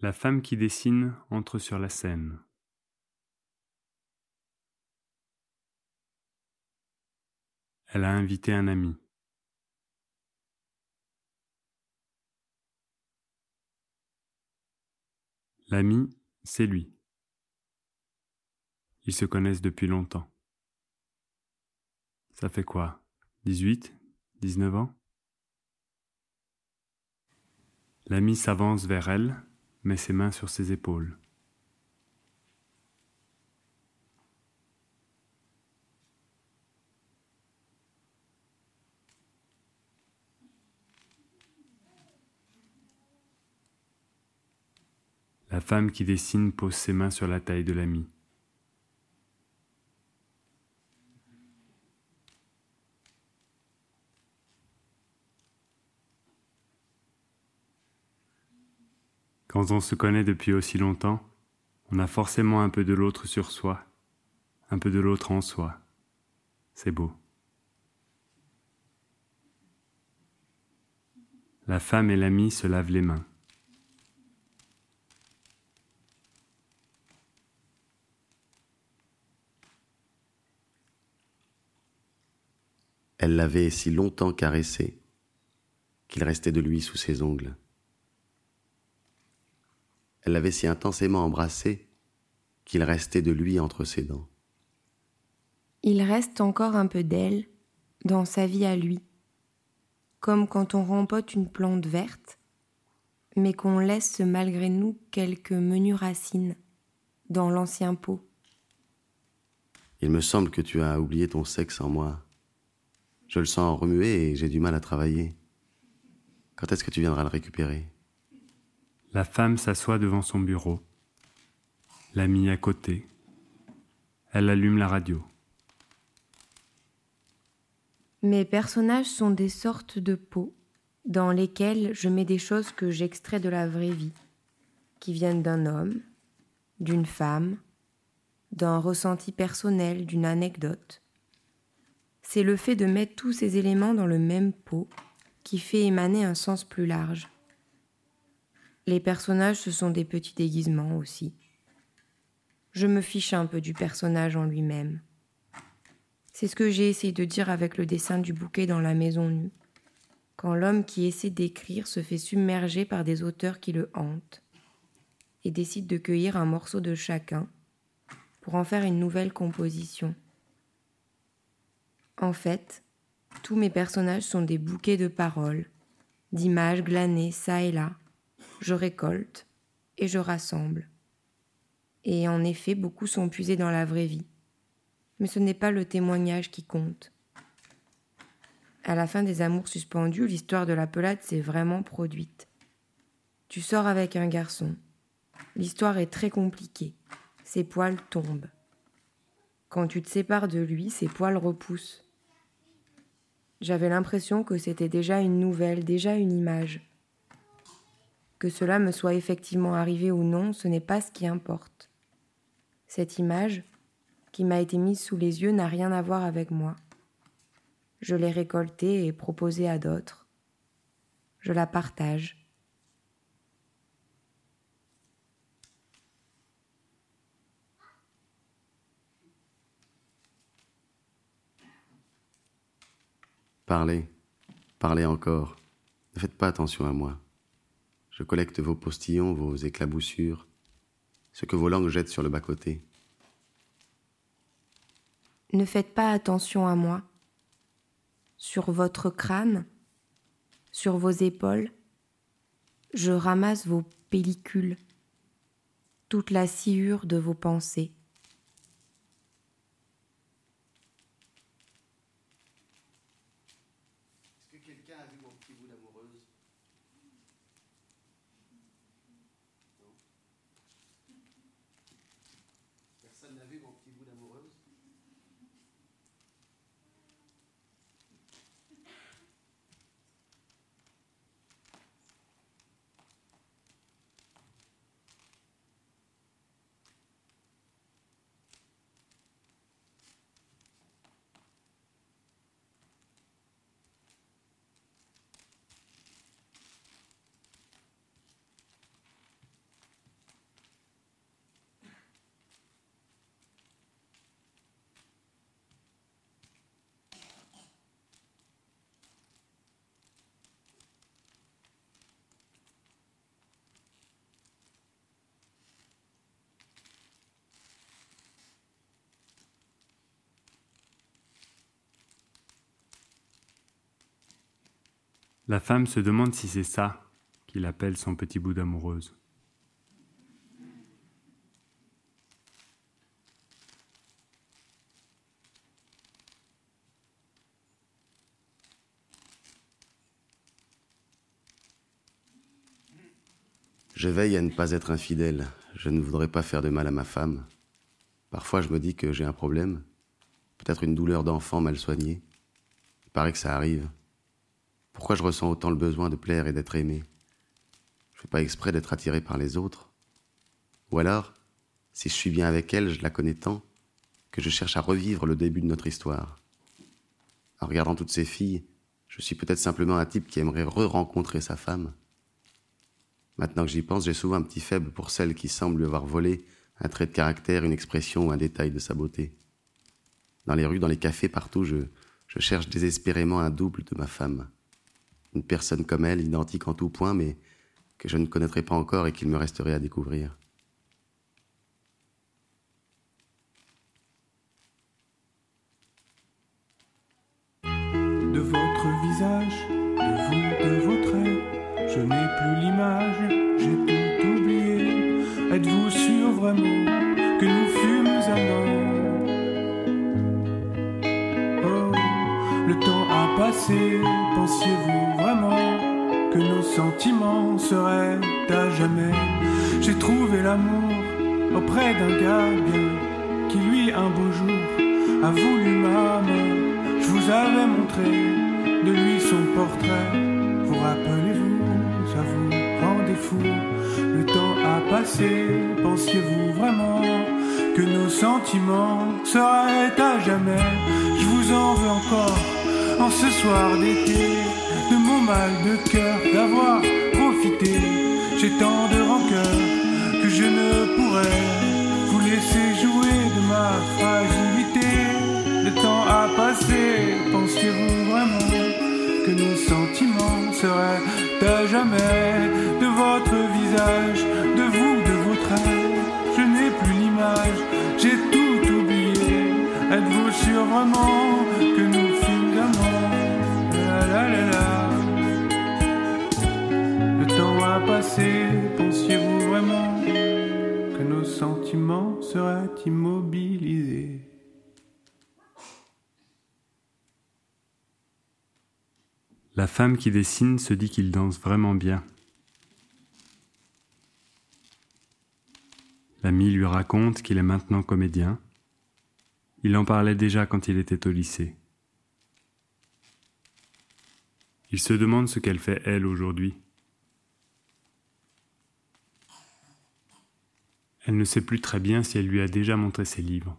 La femme qui dessine entre sur la scène. Elle a invité un ami. L'ami, c'est lui. Ils se connaissent depuis longtemps. Ça fait quoi? 18 19 ans? L'ami s'avance vers elle, met ses mains sur ses épaules. La femme qui dessine pose ses mains sur la taille de l'ami. Quand on se connaît depuis aussi longtemps, on a forcément un peu de l'autre sur soi, un peu de l'autre en soi. C'est beau. La femme et l'ami se lavent les mains. Elle l'avait si longtemps caressé qu'il restait de lui sous ses ongles. Elle l'avait si intensément embrassé qu'il restait de lui entre ses dents. Il reste encore un peu d'elle dans sa vie à lui, comme quand on rempote une plante verte, mais qu'on laisse malgré nous quelques menues racines dans l'ancien pot. Il me semble que tu as oublié ton sexe en moi. Je le sens remuer et j'ai du mal à travailler. Quand est-ce que tu viendras le récupérer? La femme s'assoit devant son bureau, l'ami à côté. Elle allume la radio. Mes personnages sont des sortes de pots dans lesquels je mets des choses que j'extrais de la vraie vie, qui viennent d'un homme, d'une femme, d'un ressenti personnel, d'une anecdote. C'est le fait de mettre tous ces éléments dans le même pot qui fait émaner un sens plus large. Les personnages, ce sont des petits déguisements aussi. Je me fiche un peu du personnage en lui-même. C'est ce que j'ai essayé de dire avec le dessin du bouquet dans la maison nue. Quand l'homme qui essaie d'écrire se fait submerger par des auteurs qui le hantent et décide de cueillir un morceau de chacun pour en faire une nouvelle composition. En fait, tous mes personnages sont des bouquets de paroles, d'images glanées çà et là, je récolte et je rassemble. Et en effet, beaucoup sont puisés dans la vraie vie. Mais ce n'est pas le témoignage qui compte. À la fin des amours suspendus, l'histoire de la pelade s'est vraiment produite. Tu sors avec un garçon. L'histoire est très compliquée. Ses poils tombent. Quand tu te sépares de lui, ses poils repoussent. J'avais l'impression que c'était déjà une nouvelle, déjà une image. Que cela me soit effectivement arrivé ou non, ce n'est pas ce qui importe. Cette image, qui m'a été mise sous les yeux, n'a rien à voir avec moi. Je l'ai récoltée et proposée à d'autres. Je la partage. Parlez, parlez encore. Ne faites pas attention à moi. Je collecte vos postillons, vos éclaboussures, ce que vos langues jettent sur le bas-côté. Ne faites pas attention à moi. Sur votre crâne, sur vos épaules, je ramasse vos pellicules, toute la sciure de vos pensées. La femme se demande si c'est ça qu'il appelle son petit bout d'amoureuse. Je veille à ne pas être infidèle. Je ne voudrais pas faire de mal à ma femme. Parfois, je me dis que j'ai un problème, peut-être une douleur d'enfant mal soignée. Il paraît que ça arrive. Pourquoi je ressens autant le besoin de plaire et d'être aimé? Je fais pas exprès d'être attiré par les autres. Ou alors, si je suis bien avec elle, je la connais tant que je cherche à revivre le début de notre histoire. En regardant toutes ces filles, je suis peut-être simplement un type qui aimerait re-rencontrer sa femme. Maintenant que j'y pense, j'ai souvent un petit faible pour celle qui semble lui avoir volé un trait de caractère, une expression ou un détail de sa beauté. Dans les rues, dans les cafés, partout, je cherche désespérément un double de ma femme. Une personne comme elle, identique en tout point, mais que je ne connaîtrais pas encore et qu'il me resterait à découvrir. De votre visage, de vous, de vos traits, je n'ai plus l'image, j'ai tout oublié. Êtes-vous sûr vraiment que nous fûmes amants Oh, le temps a passé, pensiez-vous vraiment que nos sentiments seraient à jamais J'ai trouvé l'amour auprès d'un gars bien qui lui un beau jour a voulu ma. Je vous avais montré de lui son portrait. Vous rappelez-vous, ça vous rendait fou. Le temps a passé, pensiez-vous vraiment que nos sentiments seraient à jamais? Je vous en veux encore en ce soir d'été mal de cœur d'avoir profité. J'ai tant de rancœur que je ne pourrais vous laisser jouer de ma fragilité. Le temps a passé, pensiez-vous vraiment que nos sentiments seraient à jamais de votre visage, de vous, de vos traits Je n'ai plus l'image, j'ai tout oublié. Êtes-vous sûr vraiment Passé, pensiez-vous vraiment que nos sentiments seraient immobilisés? La femme qui dessine se dit qu'il danse vraiment bien. L'ami lui raconte qu'il est maintenant comédien. Il en parlait déjà quand il était au lycée. Il se demande ce qu'elle fait elle aujourd'hui. Elle ne sait plus très bien si elle lui a déjà montré ses livres.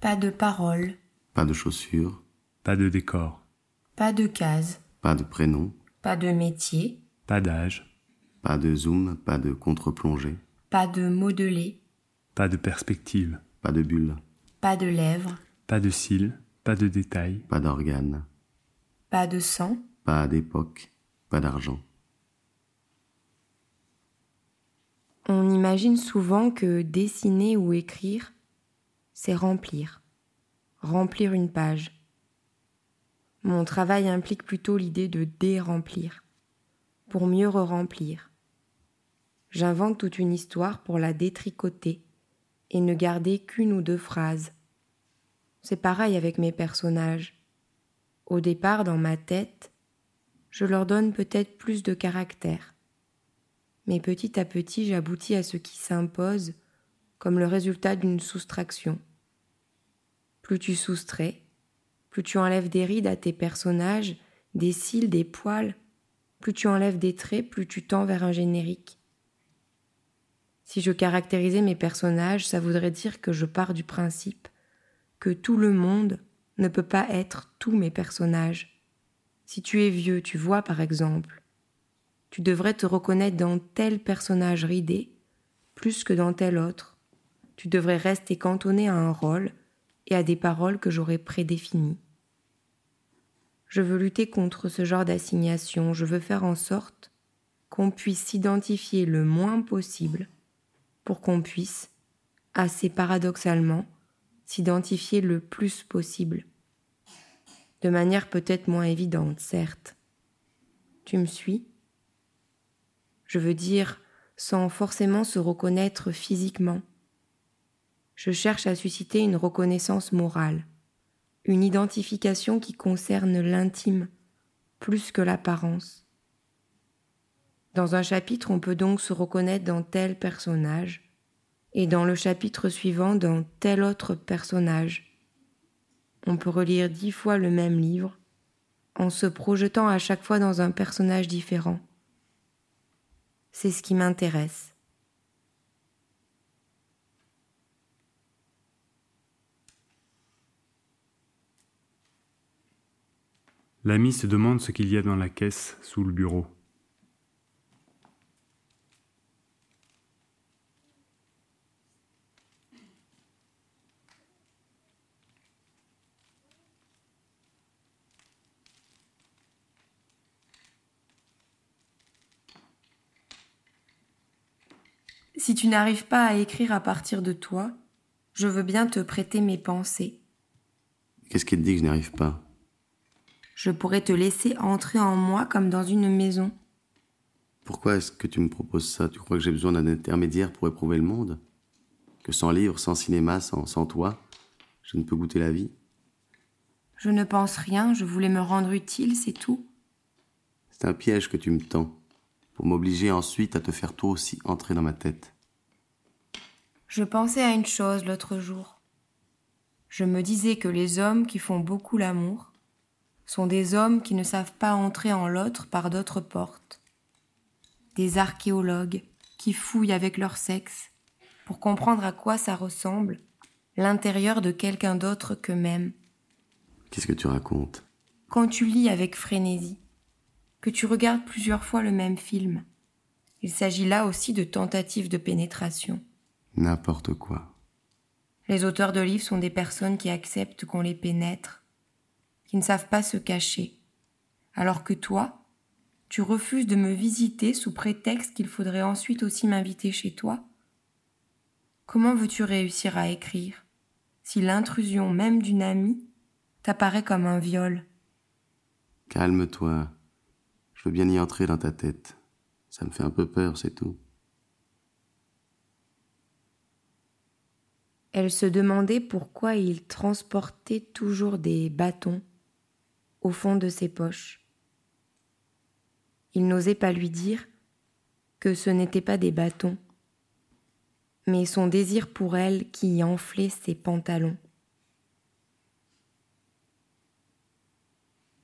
Pas de paroles, Pas de chaussures, Pas de décor, pas de cases, pas de prénom, pas de métier, pas d'âge, pas de zoom, pas de contre-plongée, pas de modelé, pas de perspective, pas de bulle, pas de lèvres, pas de cils, pas de détails, pas d'organes, pas de sang, pas d'époque, pas d'argent. On imagine souvent que dessiner ou écrire, c'est remplir, remplir une page. Mon travail implique plutôt l'idée de déremplir, pour mieux re-remplir. J'invente toute une histoire pour la détricoter et ne garder qu'une ou deux phrases. C'est pareil avec mes personnages. Au départ, dans ma tête, je leur donne peut-être plus de caractère mais petit à petit j'aboutis à ce qui s'impose comme le résultat d'une soustraction. Plus tu soustrais, plus tu enlèves des rides à tes personnages, des cils, des poils, plus tu enlèves des traits, plus tu tends vers un générique. Si je caractérisais mes personnages, ça voudrait dire que je pars du principe que tout le monde ne peut pas être tous mes personnages. Si tu es vieux, tu vois par exemple, tu devrais te reconnaître dans tel personnage ridé plus que dans tel autre. Tu devrais rester cantonné à un rôle et à des paroles que j'aurais prédéfinies. Je veux lutter contre ce genre d'assignation, je veux faire en sorte qu'on puisse s'identifier le moins possible pour qu'on puisse, assez paradoxalement, s'identifier le plus possible. De manière peut-être moins évidente, certes. Tu me suis? Je veux dire, sans forcément se reconnaître physiquement. Je cherche à susciter une reconnaissance morale, une identification qui concerne l'intime plus que l'apparence. Dans un chapitre, on peut donc se reconnaître dans tel personnage, et dans le chapitre suivant dans tel autre personnage. On peut relire dix fois le même livre, en se projetant à chaque fois dans un personnage différent. C'est ce qui m'intéresse. L'ami se demande ce qu'il y a dans la caisse sous le bureau. Si tu n'arrives pas à écrire à partir de toi, je veux bien te prêter mes pensées. Qu'est-ce qui te dit que je n'y arrive pas? Je pourrais te laisser entrer en moi comme dans une maison. Pourquoi est-ce que tu me proposes ça? Tu crois que j'ai besoin d'un intermédiaire pour éprouver le monde? Que sans livre, sans cinéma, sans, sans toi, je ne peux goûter la vie? Je ne pense rien, je voulais me rendre utile, c'est tout. C'est un piège que tu me tends, pour m'obliger ensuite à te faire toi aussi entrer dans ma tête. Je pensais à une chose l'autre jour. Je me disais que les hommes qui font beaucoup l'amour sont des hommes qui ne savent pas entrer en l'autre par d'autres portes. Des archéologues qui fouillent avec leur sexe pour comprendre à quoi ça ressemble l'intérieur de quelqu'un d'autre qu'eux-mêmes. Qu'est-ce que tu racontes? Quand tu lis avec frénésie, que tu regardes plusieurs fois le même film, il s'agit là aussi de tentatives de pénétration. N'importe quoi. Les auteurs de livres sont des personnes qui acceptent qu'on les pénètre, qui ne savent pas se cacher, alors que toi, tu refuses de me visiter sous prétexte qu'il faudrait ensuite aussi m'inviter chez toi. Comment veux-tu réussir à écrire si l'intrusion même d'une amie t'apparaît comme un viol? Calme-toi. Je veux bien y entrer dans ta tête. Ça me fait un peu peur, c'est tout. Elle se demandait pourquoi il transportait toujours des bâtons au fond de ses poches. Il n'osait pas lui dire que ce n'étaient pas des bâtons, mais son désir pour elle qui enflait ses pantalons.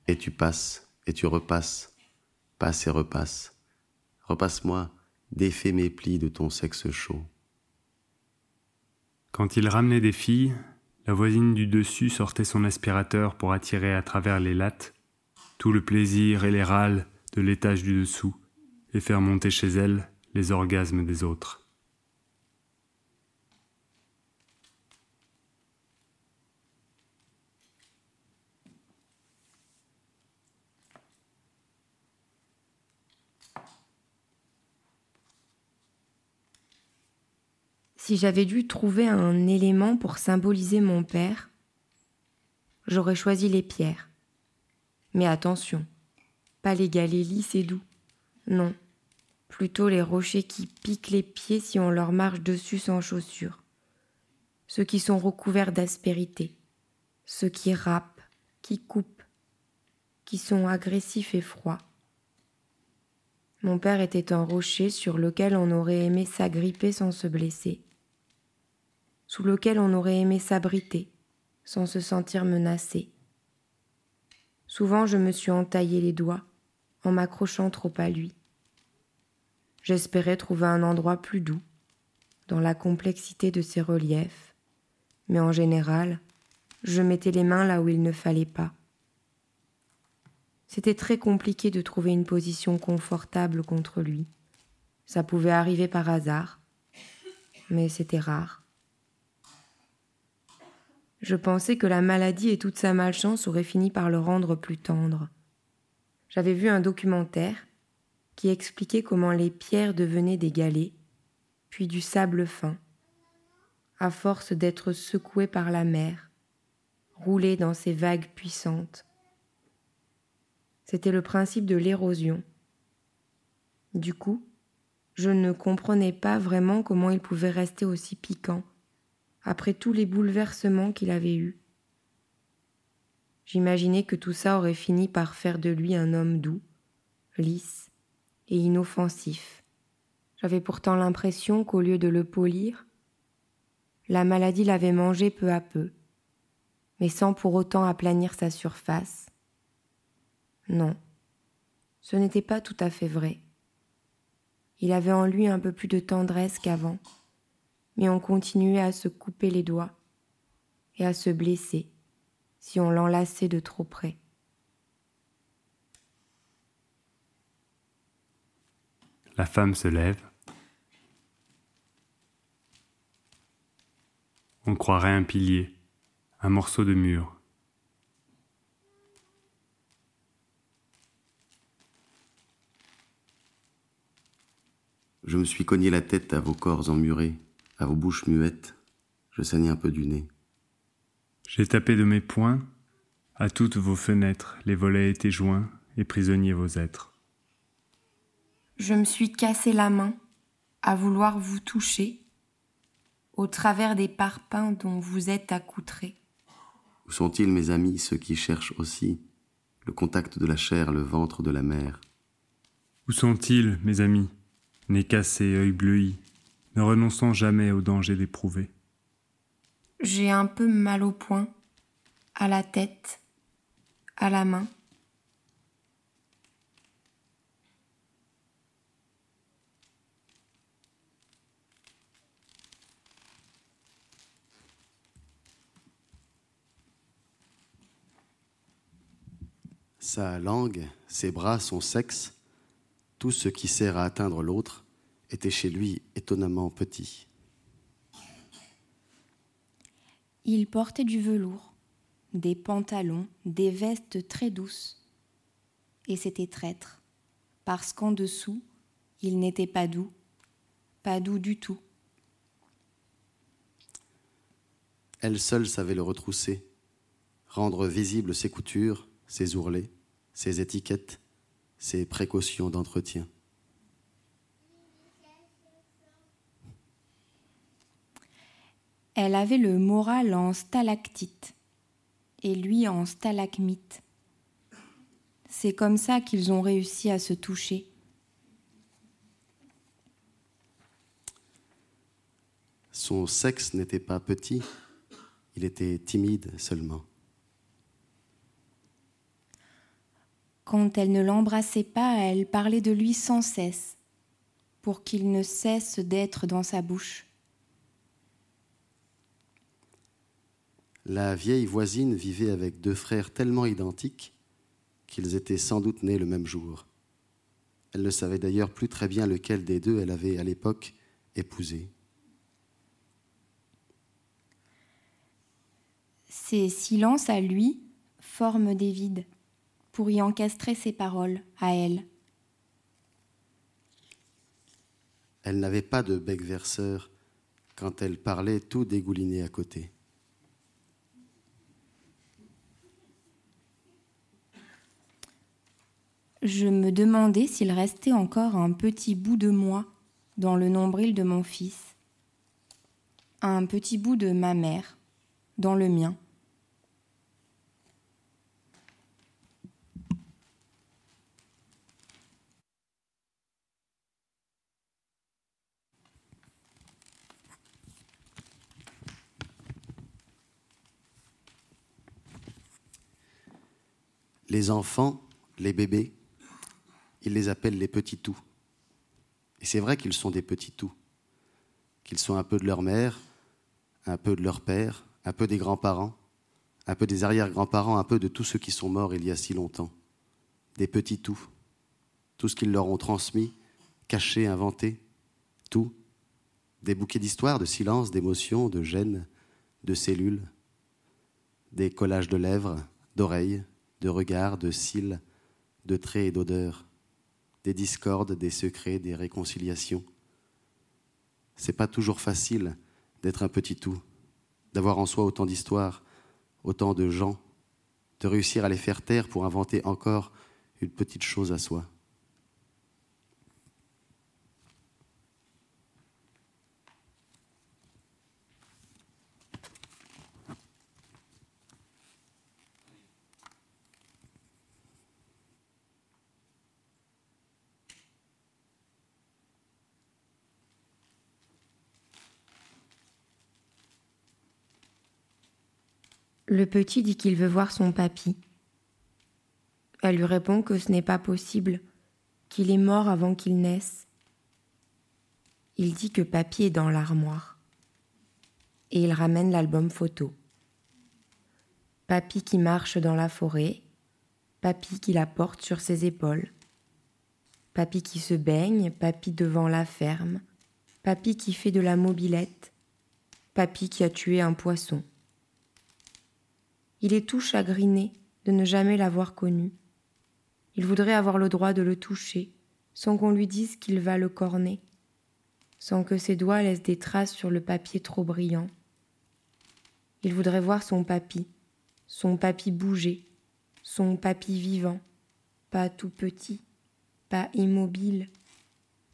Et tu passes, et tu repasses, passe et repasse. Repasse-moi, défais mes plis de ton sexe chaud. Quand il ramenait des filles, la voisine du dessus sortait son aspirateur pour attirer à travers les lattes tout le plaisir et les râles de l'étage du dessous et faire monter chez elle les orgasmes des autres. Si j'avais dû trouver un élément pour symboliser mon père, j'aurais choisi les pierres. Mais attention, pas les galets lisses et doux. Non, plutôt les rochers qui piquent les pieds si on leur marche dessus sans chaussures. Ceux qui sont recouverts d'aspérité, ceux qui râpent, qui coupent, qui sont agressifs et froids. Mon père était un rocher sur lequel on aurait aimé s'agripper sans se blesser sous lequel on aurait aimé s'abriter, sans se sentir menacé. Souvent je me suis entaillé les doigts, en m'accrochant trop à lui. J'espérais trouver un endroit plus doux, dans la complexité de ses reliefs, mais en général, je mettais les mains là où il ne fallait pas. C'était très compliqué de trouver une position confortable contre lui. Ça pouvait arriver par hasard, mais c'était rare. Je pensais que la maladie et toute sa malchance auraient fini par le rendre plus tendre. J'avais vu un documentaire qui expliquait comment les pierres devenaient des galets, puis du sable fin, à force d'être secouées par la mer, roulées dans ces vagues puissantes. C'était le principe de l'érosion. Du coup, je ne comprenais pas vraiment comment il pouvait rester aussi piquant après tous les bouleversements qu'il avait eus. J'imaginais que tout ça aurait fini par faire de lui un homme doux, lisse et inoffensif. J'avais pourtant l'impression qu'au lieu de le polir, la maladie l'avait mangé peu à peu, mais sans pour autant aplanir sa surface. Non, ce n'était pas tout à fait vrai. Il avait en lui un peu plus de tendresse qu'avant, mais on continuait à se couper les doigts et à se blesser si on l'enlaçait de trop près. La femme se lève. On croirait un pilier, un morceau de mur. Je me suis cogné la tête à vos corps emmurés, à vos bouches muettes. Je saignais un peu du nez. J'ai tapé de mes poings. À toutes vos fenêtres, les volets étaient joints et prisonniers vos êtres. Je me suis cassé la main à vouloir vous toucher au travers des parpaings dont vous êtes accoutrés. Où sont-ils, mes amis, ceux qui cherchent aussi le contact de la chair, le ventre de la mer Où sont-ils, mes amis, nez cassé, œil bleui, ne renonçant jamais au danger d'éprouver J'ai un peu mal au poing, à la tête, à la main. Sa langue, ses bras, son sexe, tout ce qui sert à atteindre l'autre, était chez lui étonnamment petit. Il portait du velours, des pantalons, des vestes très douces. Et c'était traître, parce qu'en dessous, il n'était pas doux, pas doux du tout. Elle seule savait le retrousser, rendre visibles ses coutures, ses ourlets, ses étiquettes, ses précautions d'entretien. Elle avait le moral en stalactite et lui en stalagmite. C'est comme ça qu'ils ont réussi à se toucher. Son sexe n'était pas petit, il était timide seulement. Quand elle ne l'embrassait pas, elle parlait de lui sans cesse, pour qu'il ne cesse d'être dans sa bouche. La vieille voisine vivait avec deux frères tellement identiques qu'ils étaient sans doute nés le même jour. Elle ne savait d'ailleurs plus très bien lequel des deux elle avait à l'époque épousé. Ces silences à lui forment des vides pour y encastrer ses paroles à elle. Elle n'avait pas de bec verseur. Quand elle parlait, tout dégoulinait à côté. Je me demandais s'il restait encore un petit bout de moi dans le nombril de mon fils, un petit bout de ma mère dans le mien. Les enfants, les bébés, ils les appellent les petits tout. Et c'est vrai qu'ils sont des petits tout, qu'ils sont un peu de leur mère, un peu de leur père, un peu des grands-parents, un peu des arrière-grands-parents, un peu de tous ceux qui sont morts il y a si longtemps. Des petits tout. Tout ce qu'ils leur ont transmis, caché, inventé, tout. Des bouquets d'histoires, de silence, d'émotions, de gênes, de cellules. des collages de lèvres, d'oreilles, de regards, de cils, de traits et d'odeurs, des discordes, des secrets, des réconciliations. C'est pas toujours facile d'être un petit tout, d'avoir en soi autant d'histoires, autant de gens, de réussir à les faire taire pour inventer encore une petite chose à soi. Le petit dit qu'il veut voir son papy. Elle lui répond que ce n'est pas possible, qu'il est mort avant qu'il naisse. Il dit que papy est dans l'armoire. Et il ramène l'album photo. Papy qui marche dans la forêt, papy qui la porte sur ses épaules, papy qui se baigne, papy devant la ferme, papy qui fait de la mobilette, papy qui a tué un poisson. Il est tout chagriné de ne jamais l'avoir connu. Il voudrait avoir le droit de le toucher, sans qu'on lui dise qu'il va le corner, sans que ses doigts laissent des traces sur le papier trop brillant. Il voudrait voir son papy, son papy bouger, son papy vivant, pas tout petit, pas immobile,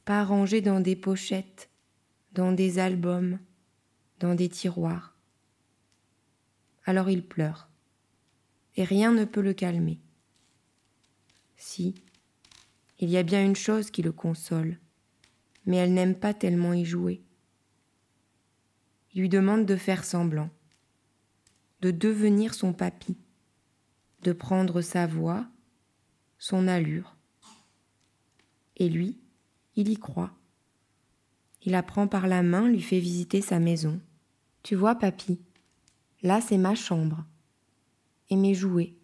pas rangé dans des pochettes, dans des albums, dans des tiroirs. Alors il pleure et rien ne peut le calmer. Si, il y a bien une chose qui le console, mais elle n'aime pas tellement y jouer. Il lui demande de faire semblant, de devenir son papy, de prendre sa voix, son allure. Et lui, il y croit. Il apprend par la main, lui fait visiter sa maison. Tu vois, papy, là c'est ma chambre et mes jouets.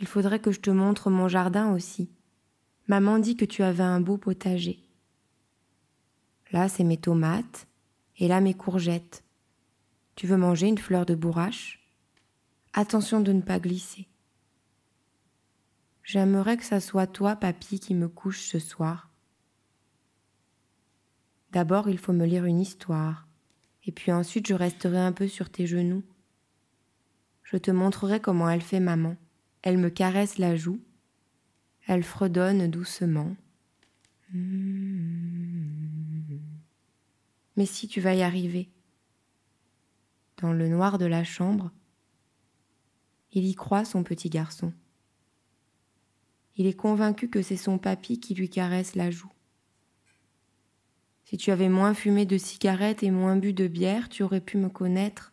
Il faudrait que je te montre mon jardin aussi. Maman dit que tu avais un beau potager. Là, c'est mes tomates, et là, mes courgettes. Tu veux manger une fleur de bourrache? Attention de ne pas glisser. J'aimerais que ça soit toi, papy, qui me couche ce soir. D'abord, il faut me lire une histoire, et puis ensuite je resterai un peu sur tes genoux je te montrerai comment elle fait maman. Elle me caresse la joue. Elle fredonne doucement. Mais si tu vas y arriver. Dans le noir de la chambre, il y croit son petit garçon. Il est convaincu que c'est son papy qui lui caresse la joue. Si tu avais moins fumé de cigarettes et moins bu de bière, tu aurais pu me connaître.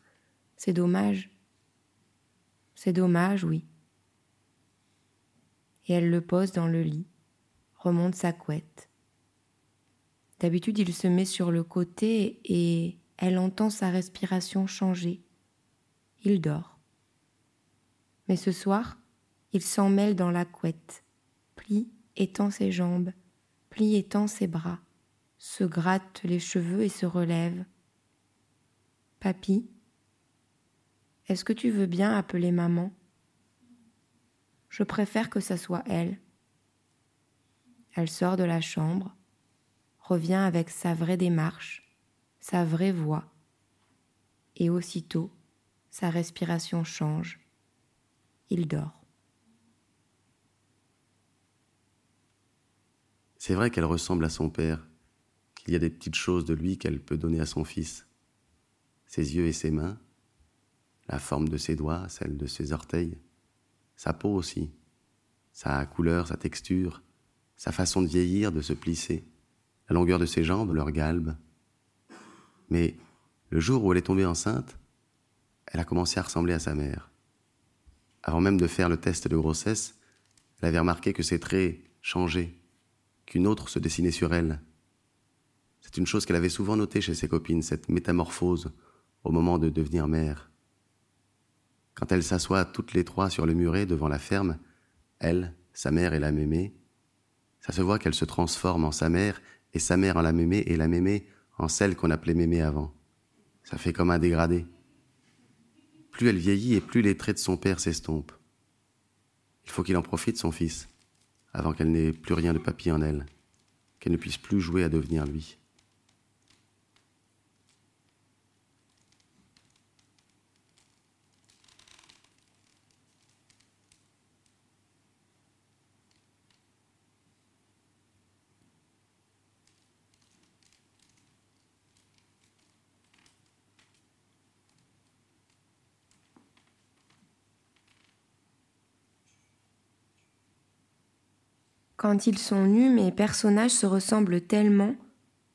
C'est dommage. C'est dommage, oui. Et elle le pose dans le lit, remonte sa couette. D'habitude, il se met sur le côté et elle entend sa respiration changer. Il dort. Mais ce soir, il s'en mêle dans la couette, plie étend ses jambes, plie étend ses bras, se gratte les cheveux et se relève. Papy, est-ce que tu veux bien appeler maman? Je préfère que ça soit elle. Elle sort de la chambre, revient avec sa vraie démarche, sa vraie voix, et aussitôt sa respiration change. Il dort. C'est vrai qu'elle ressemble à son père, qu'il y a des petites choses de lui qu'elle peut donner à son fils. Ses yeux et ses mains, la forme de ses doigts, celle de ses orteils, sa peau aussi, sa couleur, sa texture, sa façon de vieillir, de se plisser, la longueur de ses jambes, leur galbe. Mais le jour où elle est tombée enceinte, elle a commencé à ressembler à sa mère. Avant même de faire le test de grossesse, elle avait remarqué que ses traits changeaient, qu'une autre se dessinait sur elle. C'est une chose qu'elle avait souvent notée chez ses copines, cette métamorphose au moment de devenir mère. Quand elles s'assoient toutes les trois sur le muret devant la ferme, elle, sa mère et la mémé, ça se voit qu'elle se transforme en sa mère et sa mère en la mémé et la mémé en celle qu'on appelait mémé avant. Ça fait comme un dégradé. plus elle vieillit et plus les traits de son père s'estompent. Il faut qu'il en profite, son fils, avant qu'elle n'ait plus rien de papier en elle, qu'elle ne puisse plus jouer à devenir lui. Quand ils sont nus, mes personnages se ressemblent tellement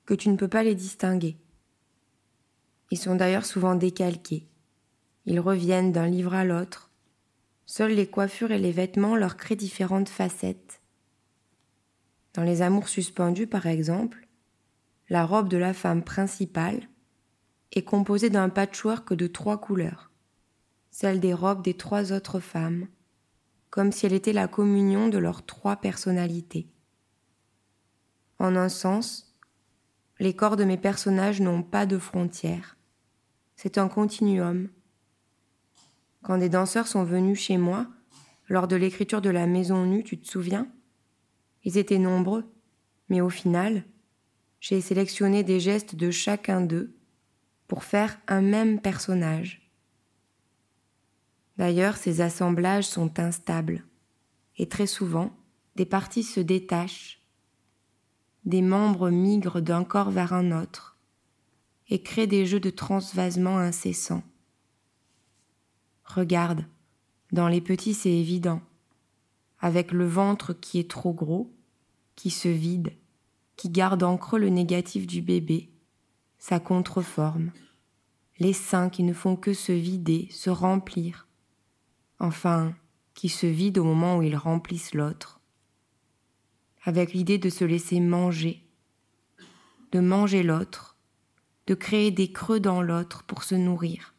que tu ne peux pas les distinguer. Ils sont d'ailleurs souvent décalqués. Ils reviennent d'un livre à l'autre. Seules les coiffures et les vêtements leur créent différentes facettes. Dans Les Amours suspendus, par exemple, la robe de la femme principale est composée d'un patchwork de trois couleurs, celle des robes des trois autres femmes, comme si elle était la communion de leurs trois personnalités. En un sens, les corps de mes personnages n'ont pas de frontières. C'est un continuum. Quand des danseurs sont venus chez moi, lors de l'écriture de la maison nue, tu te souviens? Ils étaient nombreux, mais au final, j'ai sélectionné des gestes de chacun d'eux pour faire un même personnage. D'ailleurs, ces assemblages sont instables, et très souvent, des parties se détachent, des membres migrent d'un corps vers un autre, et créent des jeux de transvasement incessants. Regarde, dans les petits c'est évident, avec le ventre qui est trop gros, qui se vide, qui garde en creux le négatif du bébé, sa contreforme, les seins qui ne font que se vider, se remplir, enfin, qui se vide au moment où ils remplissent l'autre, avec l'idée de se laisser manger, de manger l'autre, de créer des creux dans l'autre pour se nourrir.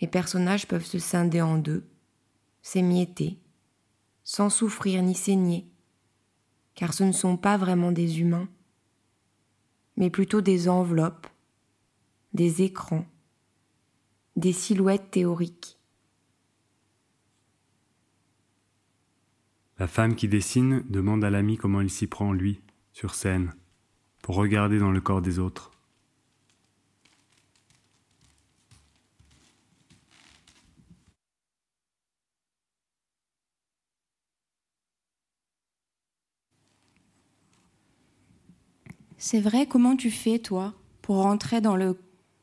Les personnages peuvent se scinder en deux, s'émietter, sans souffrir ni saigner, car ce ne sont pas vraiment des humains, mais plutôt des enveloppes, des écrans, des silhouettes théoriques. La femme qui dessine demande à l'ami comment il s'y prend, lui, sur scène, pour regarder dans le corps des autres. C'est vrai, comment tu fais, toi, pour rentrer dans le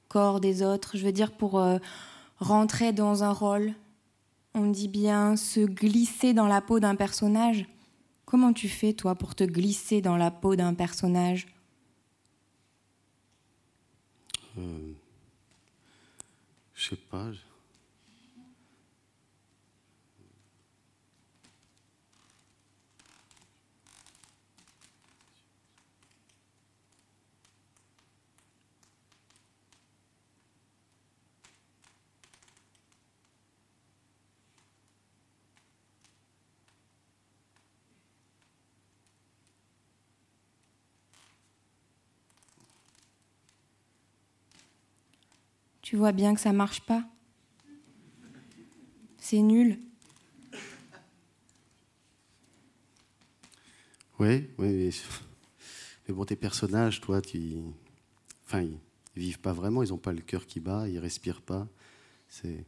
corps des autres? Je veux dire, pour euh, rentrer dans un rôle, on dit bien se glisser dans la peau d'un personnage. Comment tu fais, toi, pour te glisser dans la peau d'un personnage? Euh, Je sais pas. Tu vois bien que ça marche pas. C'est nul. Oui, oui, mais bon, tes personnages, toi, tu, enfin, ils vivent pas vraiment. Ils n'ont pas le cœur qui bat, ils respirent pas. C'est,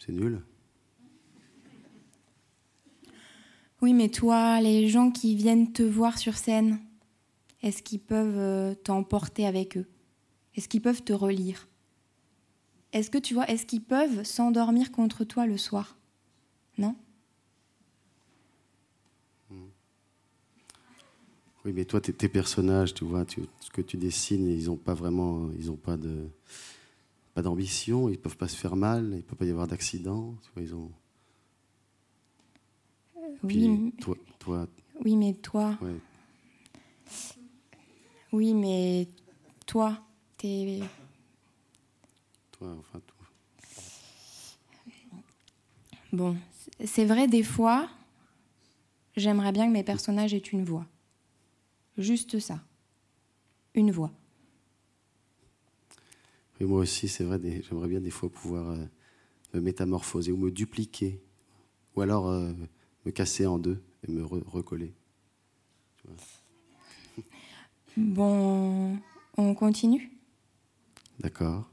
c'est nul. Oui, mais toi, les gens qui viennent te voir sur scène, est-ce qu'ils peuvent euh, t'emporter avec eux? Est-ce qu'ils peuvent te relire? Est-ce que tu vois, est-ce qu'ils peuvent s'endormir contre toi le soir? Non? Oui, mais toi, tes, personnages, tu vois, ce que tu dessines, ils n'ont pas vraiment, ils ont pas de, pas d'ambition, ils peuvent pas se faire mal, il peut pas y avoir d'accident, tu vois, ils ont. oui. toi, toi. Oui, mais toi. Oui, mais toi, t'es Bon, c'est vrai, des fois, j'aimerais bien que mes personnages aient une voix. Juste ça. Une voix. Oui, moi aussi, c'est vrai, j'aimerais bien des fois pouvoir euh, me métamorphoser ou me dupliquer, ou alors euh, me casser en deux et me recoller. Bon, on continue? D'accord.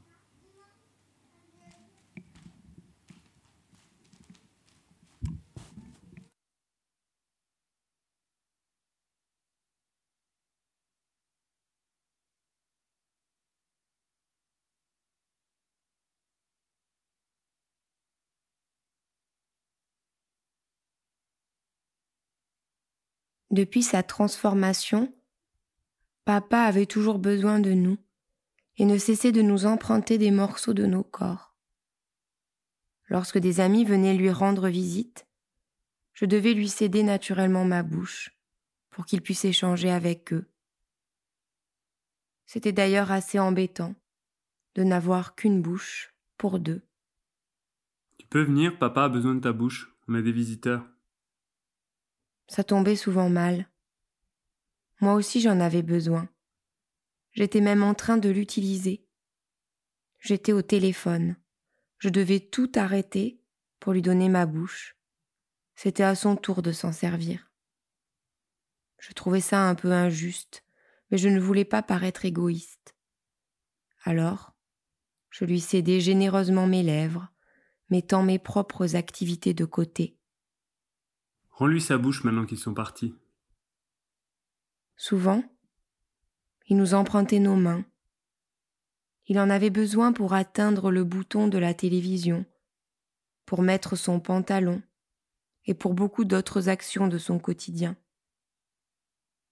Depuis sa transformation, papa avait toujours besoin de nous et ne cessait de nous emprunter des morceaux de nos corps. Lorsque des amis venaient lui rendre visite, je devais lui céder naturellement ma bouche pour qu'il puisse échanger avec eux. C'était d'ailleurs assez embêtant de n'avoir qu'une bouche pour deux. Tu peux venir, papa a besoin de ta bouche, on a des visiteurs. Ça tombait souvent mal. Moi aussi j'en avais besoin. J'étais même en train de l'utiliser. J'étais au téléphone. Je devais tout arrêter pour lui donner ma bouche. C'était à son tour de s'en servir. Je trouvais ça un peu injuste, mais je ne voulais pas paraître égoïste. Alors, je lui cédai généreusement mes lèvres, mettant mes propres activités de côté. Rends-lui sa bouche maintenant qu'ils sont partis. Souvent, il nous empruntait nos mains. Il en avait besoin pour atteindre le bouton de la télévision, pour mettre son pantalon et pour beaucoup d'autres actions de son quotidien.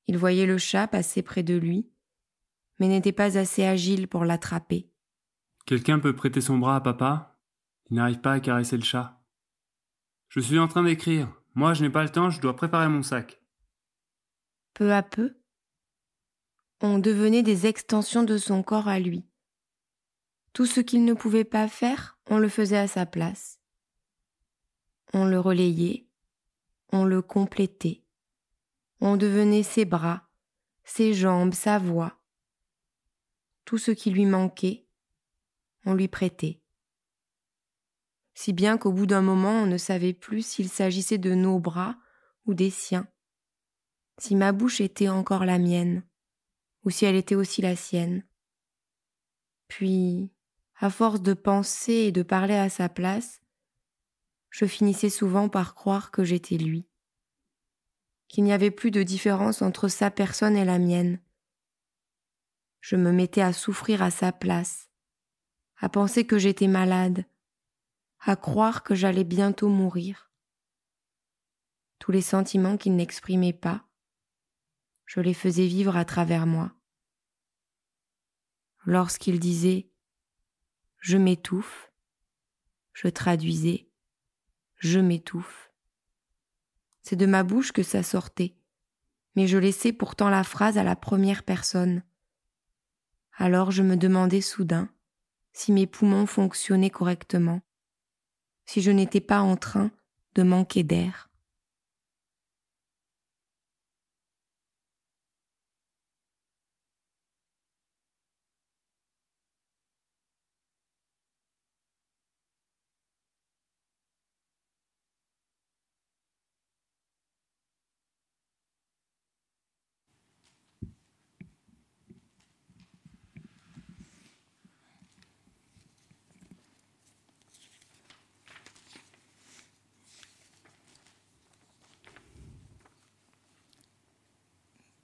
Il voyait le chat passer près de lui, mais n'était pas assez agile pour l'attraper. Quelqu'un peut prêter son bras à papa? Il n'arrive pas à caresser le chat. Je suis en train d'écrire. Moi, je n'ai pas le temps, je dois préparer mon sac. Peu à peu, on devenait des extensions de son corps à lui. Tout ce qu'il ne pouvait pas faire, on le faisait à sa place. On le relayait, on le complétait. On devenait ses bras, ses jambes, sa voix. Tout ce qui lui manquait, on lui prêtait si bien qu'au bout d'un moment on ne savait plus s'il s'agissait de nos bras ou des siens, si ma bouche était encore la mienne, ou si elle était aussi la sienne. Puis, à force de penser et de parler à sa place, je finissais souvent par croire que j'étais lui, qu'il n'y avait plus de différence entre sa personne et la mienne. Je me mettais à souffrir à sa place, à penser que j'étais malade, à croire que j'allais bientôt mourir. Tous les sentiments qu'il n'exprimait pas, je les faisais vivre à travers moi. Lorsqu'il disait Je m'étouffe, je traduisais Je m'étouffe. C'est de ma bouche que ça sortait, mais je laissais pourtant la phrase à la première personne. Alors je me demandais soudain si mes poumons fonctionnaient correctement, si je n'étais pas en train de manquer d'air.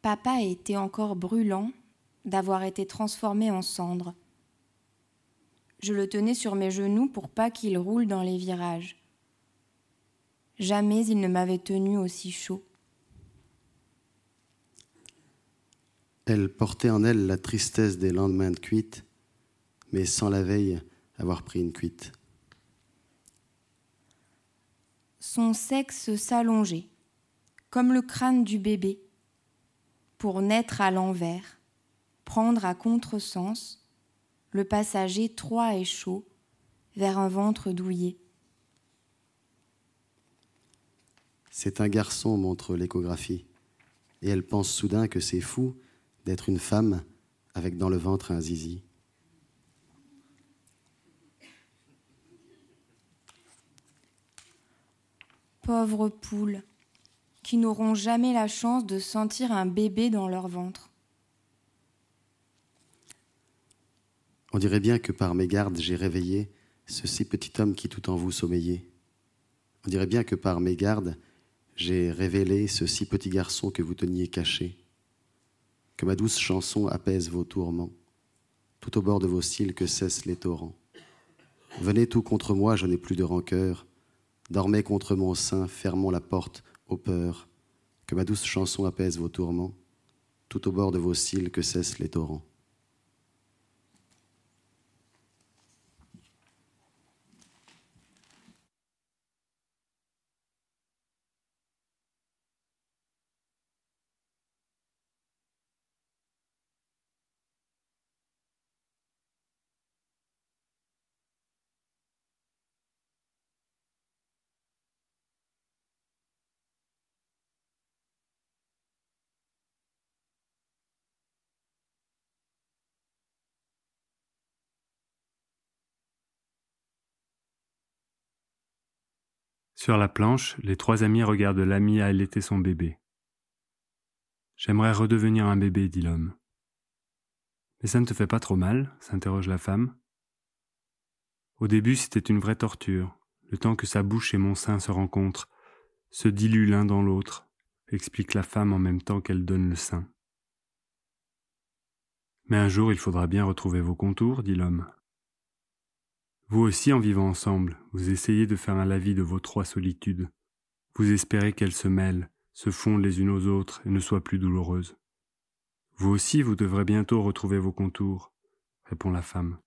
Papa était encore brûlant d'avoir été transformé en cendre. Je le tenais sur mes genoux pour pas qu'il roule dans les virages. Jamais il ne m'avait tenu aussi chaud. Elle portait en elle la tristesse des lendemains de cuite, mais sans la veille avoir pris une cuite. Son sexe s'allongeait, comme le crâne du bébé, pour naître à l'envers, prendre à contresens le passager froid et chaud vers un ventre douillé. C'est un garçon, montre l'échographie, et elle pense soudain que c'est fou d'être une femme avec dans le ventre un zizi. Pauvre poule, qui n'auront jamais la chance de sentir un bébé dans leur ventre. On dirait bien que par mes gardes j'ai réveillé ce si petit homme qui tout en vous sommeillait. On dirait bien que par mes gardes j'ai révélé ce si petit garçon que vous teniez caché. Que ma douce chanson apaise vos tourments, tout au bord de vos cils que cessent les torrents. Venez tout contre moi, je n'ai plus de rancœur. Dormez contre mon sein, fermons la porte aux peurs. Que ma douce chanson apaise vos tourments, tout au bord de vos cils que cessent les torrents. Sur la planche, les trois amis regardent l'ami allaiter son bébé. J'aimerais redevenir un bébé, dit l'homme. Mais ça ne te fait pas trop mal s'interroge la femme. Au début, c'était une vraie torture, le temps que sa bouche et mon sein se rencontrent, se diluent l'un dans l'autre, explique la femme en même temps qu'elle donne le sein. Mais un jour, il faudra bien retrouver vos contours, dit l'homme. Vous aussi, en vivant ensemble, vous essayez de faire la vie de vos trois solitudes. Vous espérez qu'elles se mêlent, se fondent les unes aux autres et ne soient plus douloureuses. Vous aussi, vous devrez bientôt retrouver vos contours, répond la femme.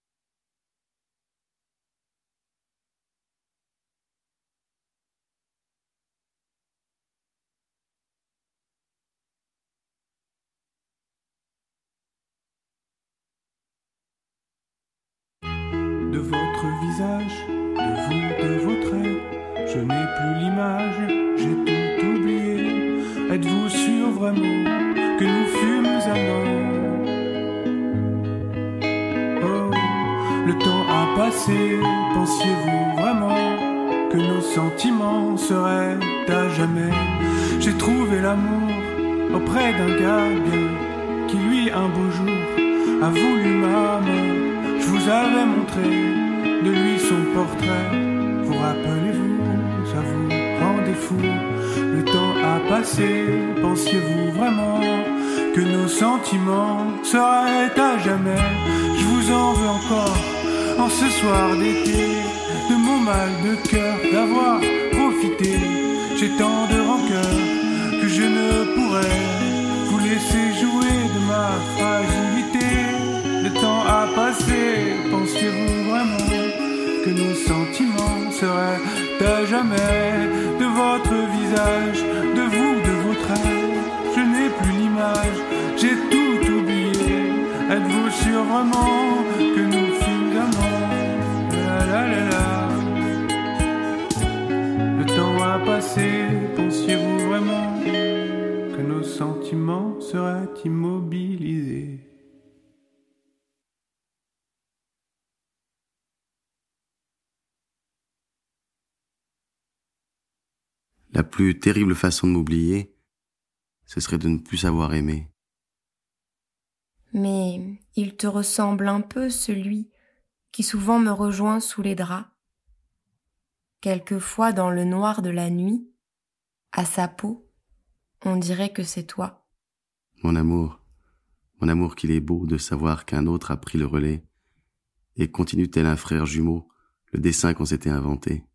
Jamais de votre visage, de vous, de vos traits Je n'ai plus l'image, j'ai tout oublié. Êtes-vous sûr vraiment que nous fûmes amants. Le temps a passé, pensiez-vous vraiment que nos sentiments seraient immobilisés plus terrible façon de m'oublier, ce serait de ne plus savoir aimer. Mais il te ressemble un peu celui qui souvent me rejoint sous les draps. Quelquefois dans le noir de la nuit, à sa peau, on dirait que c'est toi. Mon amour, mon amour qu'il est beau de savoir qu'un autre a pris le relais et continue tel un frère jumeau le dessin qu'on s'était inventé.